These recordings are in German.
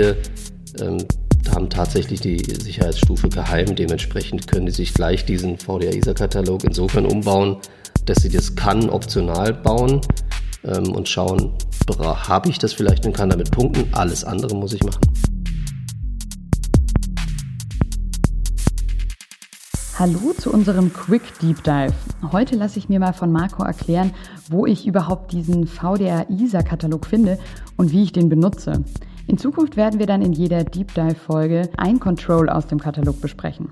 viele ähm, haben tatsächlich die Sicherheitsstufe geheim. Dementsprechend können die sich gleich diesen VDA-ISA-Katalog insofern umbauen, dass sie das kann optional bauen ähm, und schauen, habe ich das vielleicht und kann damit punkten. Alles andere muss ich machen. Hallo zu unserem Quick Deep Dive. Heute lasse ich mir mal von Marco erklären, wo ich überhaupt diesen VDA-ISA-Katalog finde und wie ich den benutze. In Zukunft werden wir dann in jeder Deep Dive-Folge ein Control aus dem Katalog besprechen.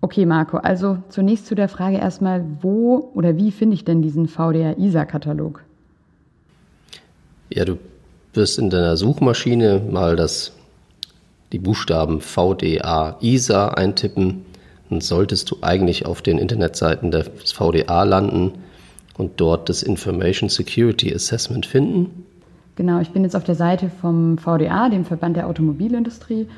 Okay, Marco, also zunächst zu der Frage erstmal, wo oder wie finde ich denn diesen VDA-ISA-Katalog? Ja, du wirst in deiner Suchmaschine mal das, die Buchstaben VDA ISA eintippen dann solltest du eigentlich auf den Internetseiten des VDA landen und dort das Information Security Assessment finden. Genau, ich bin jetzt auf der Seite vom VDA, dem Verband der Automobilindustrie,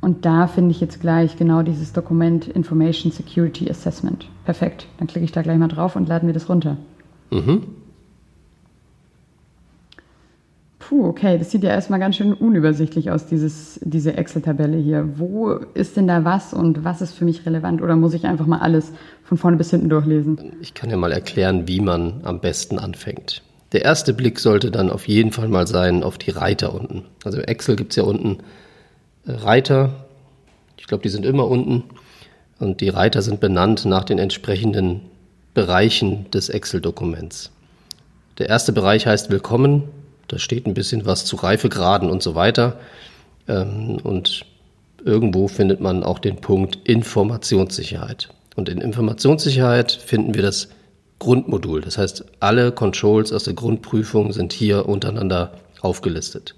und da finde ich jetzt gleich genau dieses Dokument Information Security Assessment. Perfekt, dann klicke ich da gleich mal drauf und lade mir das runter. Mhm. Puh, okay, das sieht ja erstmal ganz schön unübersichtlich aus, dieses, diese Excel-Tabelle hier. Wo ist denn da was und was ist für mich relevant oder muss ich einfach mal alles von vorne bis hinten durchlesen? Ich kann ja mal erklären, wie man am besten anfängt. Der erste Blick sollte dann auf jeden Fall mal sein auf die Reiter unten. Also Excel gibt es ja unten äh, Reiter. Ich glaube, die sind immer unten. Und die Reiter sind benannt nach den entsprechenden Bereichen des Excel-Dokuments. Der erste Bereich heißt Willkommen. Da steht ein bisschen was zu Reifegraden und so weiter. Ähm, und irgendwo findet man auch den Punkt Informationssicherheit. Und in Informationssicherheit finden wir das Grundmodul. Das heißt, alle Controls aus der Grundprüfung sind hier untereinander aufgelistet.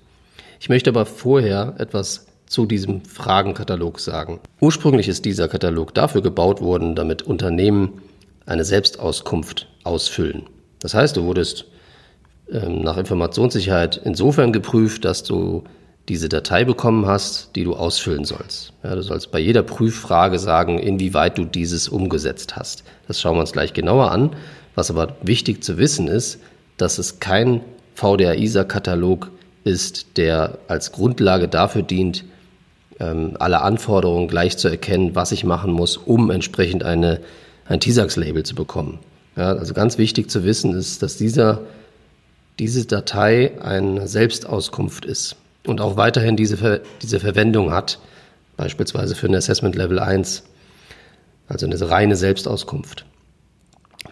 Ich möchte aber vorher etwas zu diesem Fragenkatalog sagen. Ursprünglich ist dieser Katalog dafür gebaut worden, damit Unternehmen eine Selbstauskunft ausfüllen. Das heißt, du wurdest ähm, nach Informationssicherheit insofern geprüft, dass du diese Datei bekommen hast, die du ausfüllen sollst. Ja, du sollst bei jeder Prüffrage sagen, inwieweit du dieses umgesetzt hast. Das schauen wir uns gleich genauer an. Was aber wichtig zu wissen ist, dass es kein VDA-ISA-Katalog ist, der als Grundlage dafür dient, ähm, alle Anforderungen gleich zu erkennen, was ich machen muss, um entsprechend eine, ein TISAX-Label zu bekommen. Ja, also ganz wichtig zu wissen ist, dass dieser diese Datei eine Selbstauskunft ist und auch weiterhin diese, Ver diese Verwendung hat, beispielsweise für ein Assessment Level 1, also eine reine Selbstauskunft.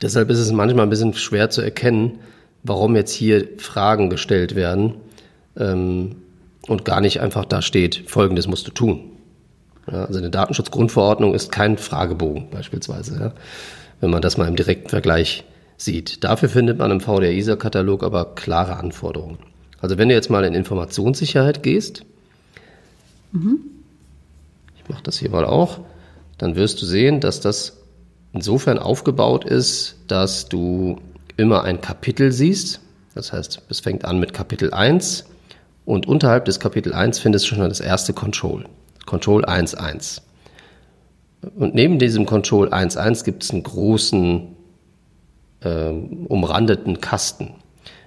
Deshalb ist es manchmal ein bisschen schwer zu erkennen, warum jetzt hier Fragen gestellt werden ähm, und gar nicht einfach da steht, folgendes musst du tun. Ja, also eine Datenschutzgrundverordnung ist kein Fragebogen beispielsweise, ja, wenn man das mal im direkten Vergleich sieht. Dafür findet man im VDR-ISA-Katalog aber klare Anforderungen. Also wenn du jetzt mal in Informationssicherheit gehst, mhm. ich mache das hier mal auch, dann wirst du sehen, dass das insofern aufgebaut ist, dass du immer ein Kapitel siehst. Das heißt, es fängt an mit Kapitel 1 und unterhalb des Kapitel 1 findest du schon das erste Control. Control 1.1. Und neben diesem Control 1.1 gibt es einen großen äh, umrandeten Kasten.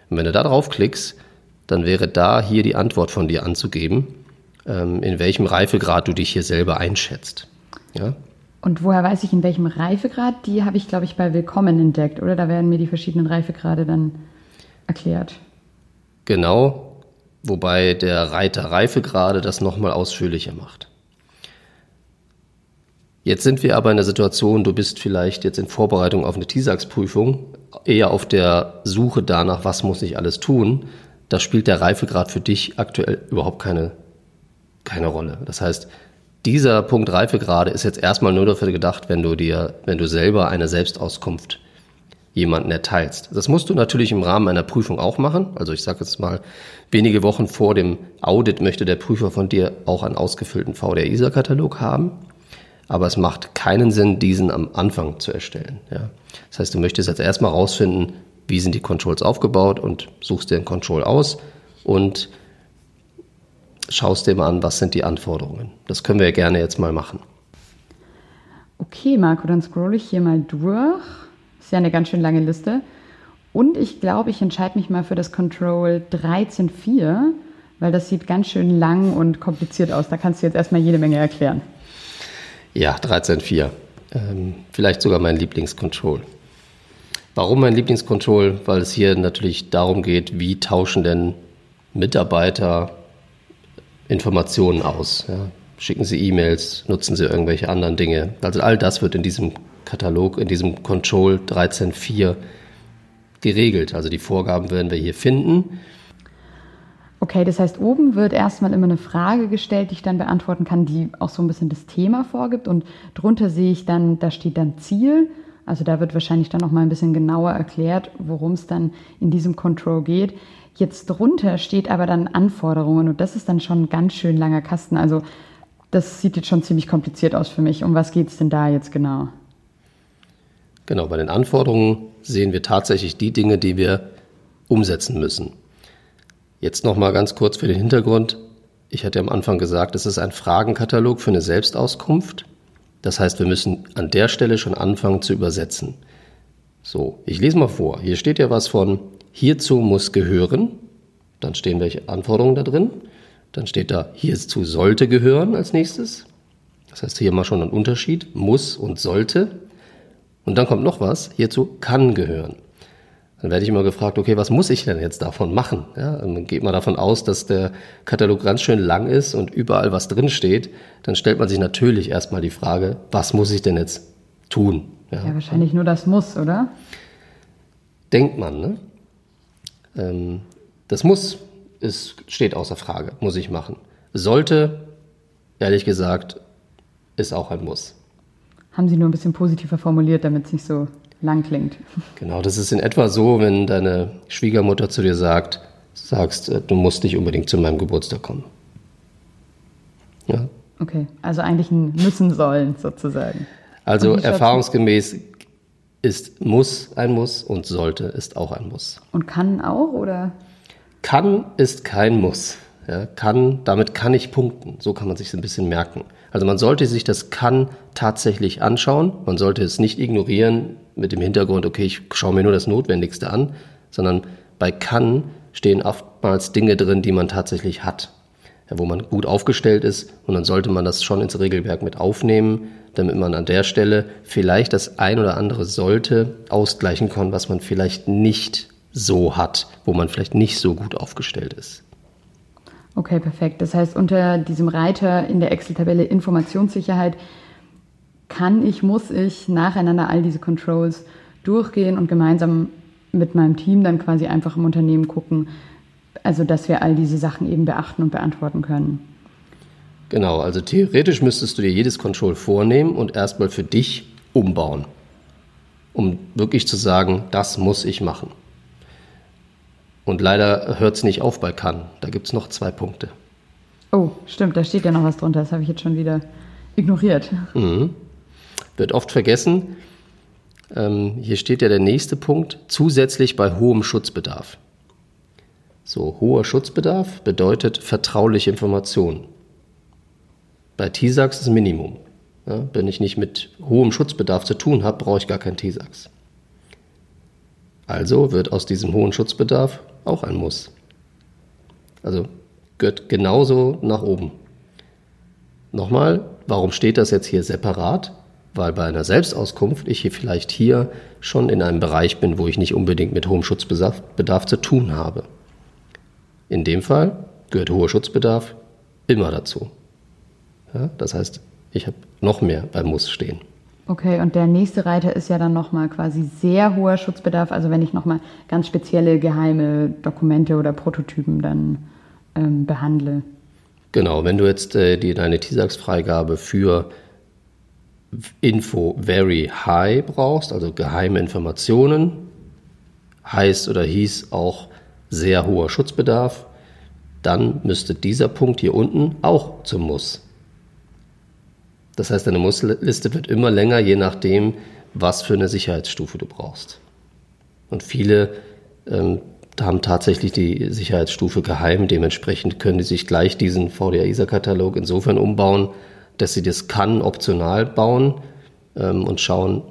Und wenn du da draufklickst, dann wäre da hier die Antwort von dir anzugeben, ähm, in welchem Reifegrad du dich hier selber einschätzt. Ja? Und woher weiß ich, in welchem Reifegrad? Die habe ich, glaube ich, bei Willkommen entdeckt, oder? Da werden mir die verschiedenen Reifegrade dann erklärt. Genau, wobei der Reiter Reifegrade das nochmal ausführlicher macht. Jetzt sind wir aber in der Situation, du bist vielleicht jetzt in Vorbereitung auf eine TISAX-Prüfung, eher auf der Suche danach, was muss ich alles tun. Da spielt der Reifegrad für dich aktuell überhaupt keine, keine Rolle. Das heißt, dieser Punkt Reifegrade ist jetzt erstmal nur dafür gedacht, wenn du dir, wenn du selber eine Selbstauskunft jemanden erteilst. Das musst du natürlich im Rahmen einer Prüfung auch machen. Also ich sage jetzt mal, wenige Wochen vor dem Audit möchte der Prüfer von dir auch einen ausgefüllten VDR-ISA-Katalog haben aber es macht keinen Sinn, diesen am Anfang zu erstellen. Ja. Das heißt, du möchtest jetzt erstmal rausfinden, wie sind die Controls aufgebaut und suchst dir ein Control aus und schaust dir mal an, was sind die Anforderungen. Das können wir ja gerne jetzt mal machen. Okay, Marco, dann scrolle ich hier mal durch. Ist ja eine ganz schön lange Liste. Und ich glaube, ich entscheide mich mal für das Control 13.4, Weil das sieht ganz schön lang und kompliziert aus. Da kannst du jetzt erstmal jede Menge erklären. Ja, 13.4. Ähm, vielleicht sogar mein Lieblingscontrol. Warum mein Lieblingscontrol? Weil es hier natürlich darum geht, wie tauschen denn Mitarbeiter Informationen aus. Ja? Schicken sie E-Mails, nutzen sie irgendwelche anderen Dinge. Also all das wird in diesem Katalog, in diesem Control 13.4 geregelt. Also die Vorgaben werden wir hier finden. Okay, das heißt, oben wird erstmal immer eine Frage gestellt, die ich dann beantworten kann, die auch so ein bisschen das Thema vorgibt. Und drunter sehe ich dann, da steht dann Ziel. Also da wird wahrscheinlich dann noch mal ein bisschen genauer erklärt, worum es dann in diesem Control geht. Jetzt drunter steht aber dann Anforderungen und das ist dann schon ein ganz schön langer Kasten. Also das sieht jetzt schon ziemlich kompliziert aus für mich. Um was geht es denn da jetzt genau? Genau, bei den Anforderungen sehen wir tatsächlich die Dinge, die wir umsetzen müssen. Jetzt noch mal ganz kurz für den Hintergrund. Ich hatte am Anfang gesagt, es ist ein Fragenkatalog für eine Selbstauskunft. Das heißt, wir müssen an der Stelle schon anfangen zu übersetzen. So, ich lese mal vor. Hier steht ja was von hierzu muss gehören. Dann stehen welche Anforderungen da drin. Dann steht da hierzu sollte gehören als nächstes. Das heißt hier mal schon ein Unterschied. Muss und sollte. Und dann kommt noch was. Hierzu kann gehören. Dann werde ich immer gefragt, okay, was muss ich denn jetzt davon machen? Ja, dann geht man davon aus, dass der Katalog ganz schön lang ist und überall was drin steht. Dann stellt man sich natürlich erstmal die Frage, was muss ich denn jetzt tun? Ja, ja wahrscheinlich nur das muss, oder? Denkt man, ne? Ähm, das muss, ist, steht außer Frage, muss ich machen. Sollte, ehrlich gesagt, ist auch ein Muss. Haben Sie nur ein bisschen positiver formuliert, damit es nicht so lang klingt. Genau, das ist in etwa so, wenn deine Schwiegermutter zu dir sagt, sagst, äh, du musst nicht unbedingt zu meinem Geburtstag kommen. Ja. Okay, also eigentlich ein müssen sollen sozusagen. Also erfahrungsgemäß ist muss ein Muss und sollte ist auch ein Muss. Und kann auch oder? Kann ist kein Muss. Ja, kann, damit kann ich punkten. So kann man sich ein bisschen merken. Also man sollte sich das kann tatsächlich anschauen. Man sollte es nicht ignorieren mit dem Hintergrund, okay, ich schaue mir nur das Notwendigste an, sondern bei kann stehen oftmals Dinge drin, die man tatsächlich hat. Wo man gut aufgestellt ist und dann sollte man das schon ins Regelwerk mit aufnehmen, damit man an der Stelle vielleicht das ein oder andere sollte ausgleichen kann, was man vielleicht nicht so hat, wo man vielleicht nicht so gut aufgestellt ist. Okay, perfekt. Das heißt, unter diesem Reiter in der Excel-Tabelle Informationssicherheit kann ich, muss ich nacheinander all diese Controls durchgehen und gemeinsam mit meinem Team dann quasi einfach im Unternehmen gucken, also dass wir all diese Sachen eben beachten und beantworten können. Genau, also theoretisch müsstest du dir jedes Control vornehmen und erstmal für dich umbauen, um wirklich zu sagen, das muss ich machen. Und leider hört es nicht auf bei kann. Da gibt es noch zwei Punkte. Oh, stimmt, da steht ja noch was drunter. Das habe ich jetzt schon wieder ignoriert. Mhm. Wird oft vergessen. Ähm, hier steht ja der nächste Punkt. Zusätzlich bei hohem Schutzbedarf. So, hoher Schutzbedarf bedeutet vertrauliche Informationen. Bei TISAX ist Minimum. Ja, wenn ich nicht mit hohem Schutzbedarf zu tun habe, brauche ich gar kein TISAX. Also wird aus diesem hohen Schutzbedarf auch ein Muss. Also gehört genauso nach oben. Nochmal, warum steht das jetzt hier separat? Weil bei einer Selbstauskunft ich hier vielleicht hier schon in einem Bereich bin, wo ich nicht unbedingt mit hohem Schutzbedarf zu tun habe. In dem Fall gehört hoher Schutzbedarf immer dazu. Ja, das heißt, ich habe noch mehr beim Muss stehen. Okay, und der nächste Reiter ist ja dann nochmal quasi sehr hoher Schutzbedarf. Also wenn ich nochmal ganz spezielle geheime Dokumente oder Prototypen dann ähm, behandle. Genau, wenn du jetzt äh, die, deine TISAX-Freigabe für Info Very High brauchst, also geheime Informationen, heißt oder hieß auch sehr hoher Schutzbedarf, dann müsste dieser Punkt hier unten auch zum Muss. Das heißt, deine Mussliste wird immer länger, je nachdem, was für eine Sicherheitsstufe du brauchst. Und viele ähm, haben tatsächlich die Sicherheitsstufe geheim. Dementsprechend können die sich gleich diesen VDA-ISA-Katalog insofern umbauen, dass sie das kann optional bauen ähm, und schauen,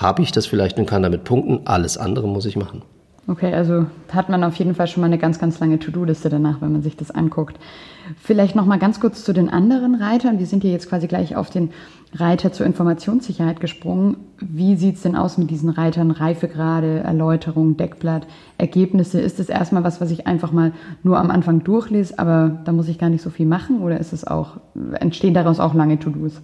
habe ich das vielleicht und kann damit punkten. Alles andere muss ich machen. Okay, also hat man auf jeden Fall schon mal eine ganz, ganz lange To-Do-Liste danach, wenn man sich das anguckt. Vielleicht noch mal ganz kurz zu den anderen Reitern. Wir sind hier jetzt quasi gleich auf den Reiter zur Informationssicherheit gesprungen. Wie sieht es denn aus mit diesen Reitern? Reifegrade, Erläuterung, Deckblatt, Ergebnisse? Ist es erstmal was, was ich einfach mal nur am Anfang durchlese, aber da muss ich gar nicht so viel machen? Oder ist es auch, entstehen daraus auch lange To-Dos?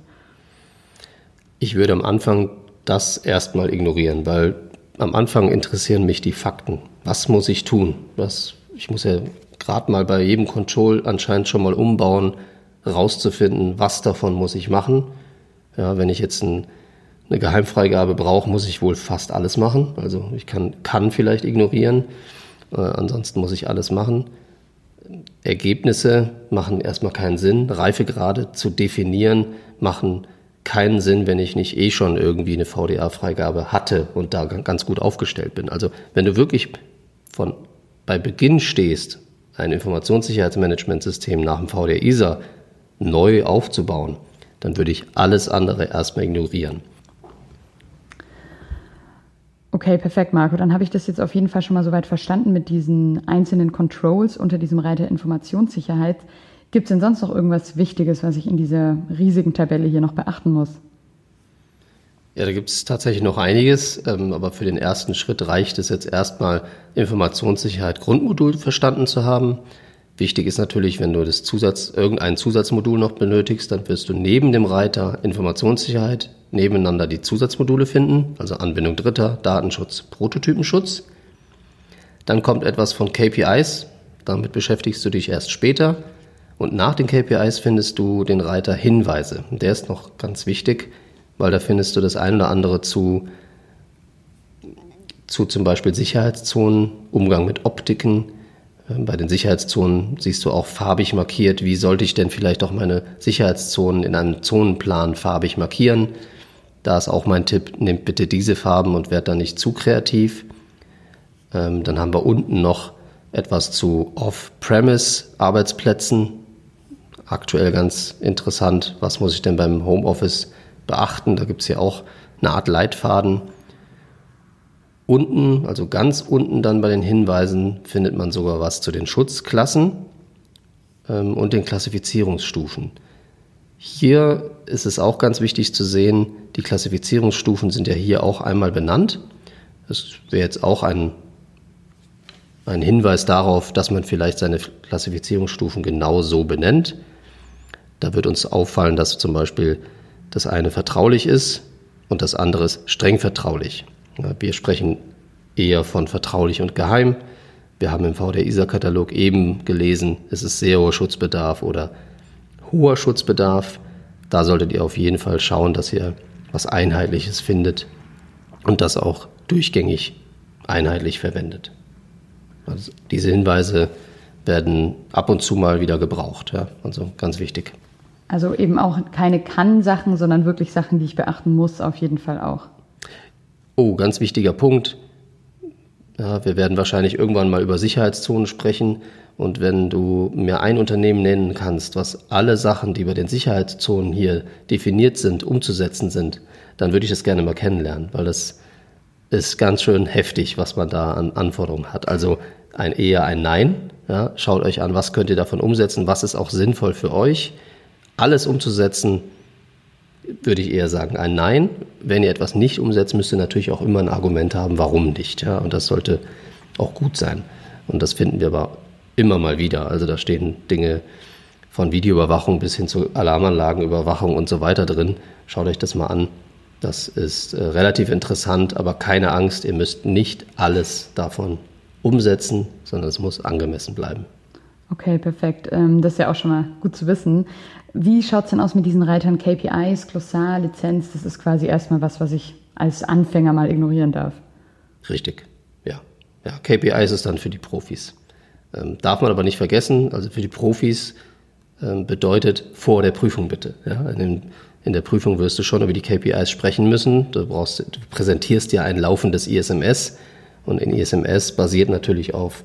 Ich würde am Anfang das erstmal ignorieren, weil am Anfang interessieren mich die Fakten. Was muss ich tun? Was, ich muss ja gerade mal bei jedem Control anscheinend schon mal umbauen, rauszufinden, was davon muss ich machen. Ja, wenn ich jetzt ein, eine Geheimfreigabe brauche, muss ich wohl fast alles machen. Also ich kann, kann vielleicht ignorieren, äh, ansonsten muss ich alles machen. Ergebnisse machen erstmal keinen Sinn. Reifegrade zu definieren machen keinen Sinn, wenn ich nicht eh schon irgendwie eine VDA-Freigabe hatte und da ganz gut aufgestellt bin. Also wenn du wirklich von bei Beginn stehst, ein Informationssicherheitsmanagementsystem nach dem VDA-ISA neu aufzubauen, dann würde ich alles andere erstmal ignorieren. Okay, perfekt, Marco. Dann habe ich das jetzt auf jeden Fall schon mal soweit verstanden mit diesen einzelnen Controls unter diesem Reiter Informationssicherheit. Gibt es denn sonst noch irgendwas Wichtiges, was ich in dieser riesigen Tabelle hier noch beachten muss? Ja, da gibt es tatsächlich noch einiges, ähm, aber für den ersten Schritt reicht es jetzt erstmal, Informationssicherheit Grundmodul verstanden zu haben. Wichtig ist natürlich, wenn du das Zusatz, irgendein Zusatzmodul noch benötigst, dann wirst du neben dem Reiter Informationssicherheit nebeneinander die Zusatzmodule finden, also Anbindung Dritter, Datenschutz, Prototypenschutz. Dann kommt etwas von KPIs, damit beschäftigst du dich erst später. Und nach den KPIs findest du den Reiter Hinweise. Der ist noch ganz wichtig, weil da findest du das ein oder andere zu, zu zum Beispiel Sicherheitszonen, Umgang mit Optiken. Ähm, bei den Sicherheitszonen siehst du auch farbig markiert, wie sollte ich denn vielleicht auch meine Sicherheitszonen in einem Zonenplan farbig markieren. Da ist auch mein Tipp, nehmt bitte diese Farben und werdet da nicht zu kreativ. Ähm, dann haben wir unten noch etwas zu Off-Premise-Arbeitsplätzen aktuell ganz interessant. Was muss ich denn beim Homeoffice beachten? Da gibt es ja auch eine Art Leitfaden. Unten, also ganz unten dann bei den Hinweisen, findet man sogar was zu den Schutzklassen ähm, und den Klassifizierungsstufen. Hier ist es auch ganz wichtig zu sehen, die Klassifizierungsstufen sind ja hier auch einmal benannt. Das wäre jetzt auch ein, ein Hinweis darauf, dass man vielleicht seine Klassifizierungsstufen genau so benennt. Da wird uns auffallen, dass zum Beispiel das eine vertraulich ist und das andere ist streng vertraulich. Wir sprechen eher von vertraulich und geheim. Wir haben im VDR-ISA-Katalog eben gelesen, es ist sehr hoher Schutzbedarf oder hoher Schutzbedarf. Da solltet ihr auf jeden Fall schauen, dass ihr was Einheitliches findet und das auch durchgängig einheitlich verwendet. Also diese Hinweise werden ab und zu mal wieder gebraucht. Ja? Also ganz wichtig. Also eben auch keine Kann-Sachen, sondern wirklich Sachen, die ich beachten muss, auf jeden Fall auch. Oh, ganz wichtiger Punkt. Ja, wir werden wahrscheinlich irgendwann mal über Sicherheitszonen sprechen. Und wenn du mir ein Unternehmen nennen kannst, was alle Sachen, die bei den Sicherheitszonen hier definiert sind, umzusetzen sind, dann würde ich das gerne mal kennenlernen, weil das ist ganz schön heftig, was man da an Anforderungen hat. Also ein eher ein Nein. Ja, schaut euch an, was könnt ihr davon umsetzen, was ist auch sinnvoll für euch alles umzusetzen, würde ich eher sagen ein Nein. Wenn ihr etwas nicht umsetzt, müsst ihr natürlich auch immer ein Argument haben, warum nicht. Ja? Und das sollte auch gut sein. Und das finden wir aber immer mal wieder. Also da stehen Dinge von Videoüberwachung bis hin zu Alarmanlagenüberwachung und so weiter drin. Schaut euch das mal an. Das ist äh, relativ interessant, aber keine Angst, ihr müsst nicht alles davon umsetzen, sondern es muss angemessen bleiben. Okay, perfekt. Ähm, das ist ja auch schon mal gut zu wissen. Wie schaut es denn aus mit diesen Reitern KPIs, Glossar, Lizenz? Das ist quasi erstmal was, was ich als Anfänger mal ignorieren darf. Richtig, ja. ja KPIs ist dann für die Profis. Ähm, darf man aber nicht vergessen, also für die Profis ähm, bedeutet vor der Prüfung bitte. Ja? In, den, in, der Prüfung wirst du schon über die KPIs sprechen müssen. Du, brauchst, du präsentierst ja ein laufendes ISMS und in ISMS basiert natürlich auf,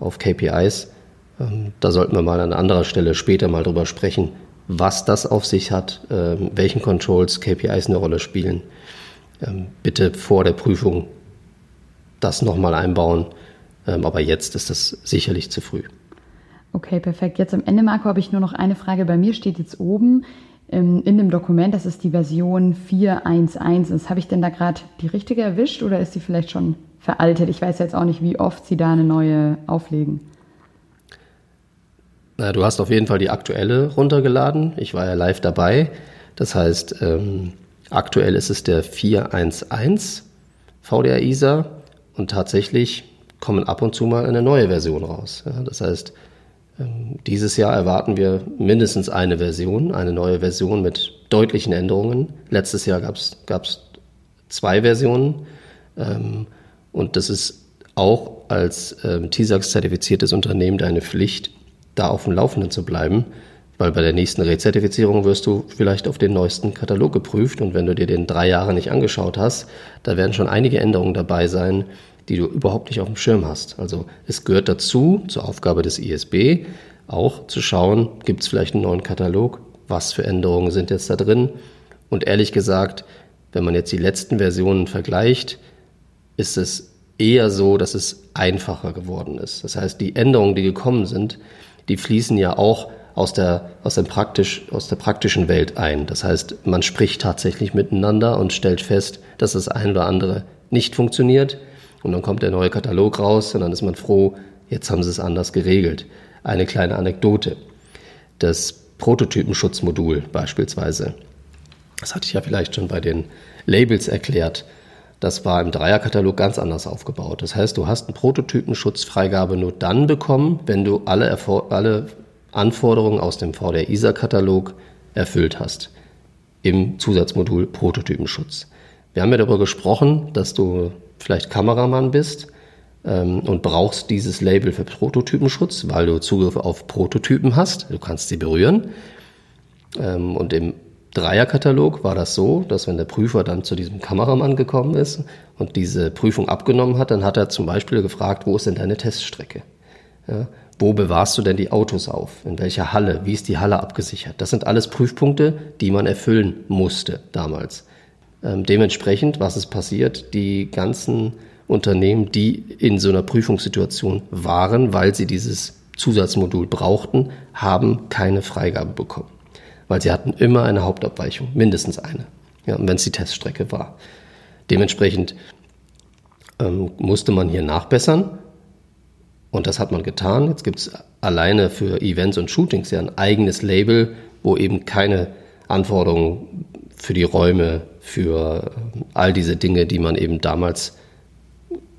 auf KPIs. Ähm, da sollten wir mal an anderer Stelle später mal drüber sprechen, was das auf sich hat, ähm, welchen Controls KPIs eine Rolle spielen. Ähm, bitte vor der Prüfung das nochmal einbauen. Aber jetzt ist das sicherlich zu früh. Okay, perfekt. Jetzt am Ende, Marco, habe ich nur noch eine Frage. Bei mir steht jetzt oben in dem Dokument, das ist die Version 4.1.1. Habe ich denn da gerade die richtige erwischt oder ist die vielleicht schon veraltet? Ich weiß jetzt auch nicht, wie oft Sie da eine neue auflegen. Du hast auf jeden Fall die aktuelle runtergeladen. Ich war ja live dabei. Das heißt, ähm, aktuell ist es der 4.1.1 VDR ISA und tatsächlich kommen ab und zu mal eine neue Version raus. Ja, das heißt, ähm, dieses Jahr erwarten wir mindestens eine Version, eine neue Version mit deutlichen Änderungen. Letztes Jahr gab es zwei Versionen ähm, und das ist auch als ähm, TISAX-zertifiziertes Unternehmen deine Pflicht, da auf dem Laufenden zu bleiben, weil bei der nächsten Rezertifizierung wirst du vielleicht auf den neuesten Katalog geprüft und wenn du dir den drei Jahre nicht angeschaut hast, da werden schon einige Änderungen dabei sein, die du überhaupt nicht auf dem Schirm hast. Also es gehört dazu, zur Aufgabe des ISB, auch zu schauen, gibt es vielleicht einen neuen Katalog, was für Änderungen sind jetzt da drin. Und ehrlich gesagt, wenn man jetzt die letzten Versionen vergleicht, ist es eher so, dass es einfacher geworden ist. Das heißt, die Änderungen, die gekommen sind, die fließen ja auch aus der, aus, dem praktisch, aus der praktischen Welt ein. Das heißt, man spricht tatsächlich miteinander und stellt fest, dass das ein oder andere nicht funktioniert. Und dann kommt der neue Katalog raus und dann ist man froh, jetzt haben sie es anders geregelt. Eine kleine Anekdote. Das Prototypenschutzmodul beispielsweise, das hatte ich ja vielleicht schon bei den Labels erklärt, das war im Dreierkatalog ganz anders aufgebaut. Das heißt, du hast eine Prototypenschutzfreigabe nur dann bekommen, wenn du alle, alle Anforderungen aus dem VDR-ISA-Katalog erfüllt hast. Im Zusatzmodul Prototypenschutz. Wir haben ja darüber gesprochen, dass du vielleicht Kameramann bist ähm, und brauchst dieses Label für Prototypenschutz, weil du Zugriff auf Prototypen hast. Du kannst sie berühren. Ähm, und im Dreierkatalog war das so, dass wenn der Prüfer dann zu diesem Kameramann gekommen ist und diese Prüfung abgenommen hat, dann hat er zum Beispiel gefragt, wo ist denn deine Teststrecke? Ja, wo bewahrst du denn die Autos auf? In welcher Halle? Wie ist die Halle abgesichert? Das sind alles Prüfpunkte, die man erfüllen musste damals. Ähm, dementsprechend, was ist passiert? Die ganzen Unternehmen, die in so einer Prüfungssituation waren, weil sie dieses Zusatzmodul brauchten, haben keine Freigabe bekommen. Weil sie hatten immer eine Hauptabweichung, mindestens eine. Ja, wenn es die Teststrecke war. Dementsprechend ähm, musste man hier nachbessern. Und das hat man getan. Jetzt gibt es alleine für Events und Shootings ja ein eigenes Label, wo eben keine Anforderungen für die Räume, für all diese Dinge, die man eben damals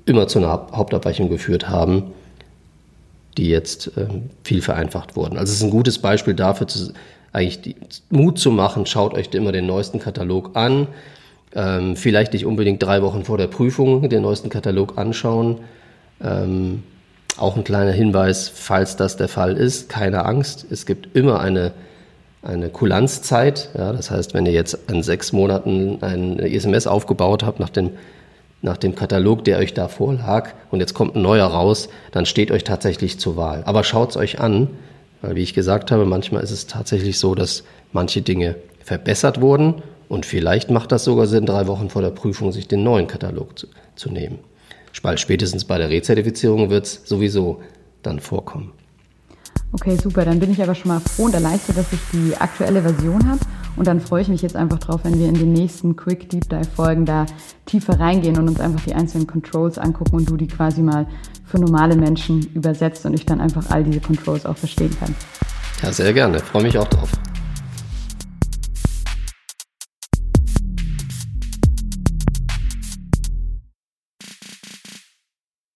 immer zu einer Hauptabweichung geführt haben, die jetzt ähm, viel vereinfacht wurden. Also es ist ein gutes Beispiel dafür, zu, eigentlich die, Mut zu machen, schaut euch immer den neuesten Katalog an. Ähm, vielleicht nicht unbedingt drei Wochen vor der Prüfung den neuesten Katalog anschauen. Ähm, auch ein kleiner Hinweis, falls das der Fall ist, keine Angst. Es gibt immer eine eine Kulanzzeit. Ja, das heißt, wenn ihr jetzt in sechs Monaten ein SMS aufgebaut habt nach dem, nach dem Katalog, der euch da vorlag, und jetzt kommt ein neuer raus, dann steht euch tatsächlich zur Wahl. Aber schaut es euch an, weil wie ich gesagt habe, manchmal ist es tatsächlich so, dass manche Dinge verbessert wurden und vielleicht macht das sogar Sinn, drei Wochen vor der Prüfung sich den neuen Katalog zu, zu nehmen. Spätestens bei der Rezertifizierung wird es sowieso dann vorkommen. Okay, super. Dann bin ich aber schon mal froh und erleichtert, dass ich die aktuelle Version habe. Und dann freue ich mich jetzt einfach drauf, wenn wir in den nächsten Quick Deep Dive Folgen da tiefer reingehen und uns einfach die einzelnen Controls angucken und du die quasi mal für normale Menschen übersetzt und ich dann einfach all diese Controls auch verstehen kann. Ja, sehr gerne. Freue mich auch drauf.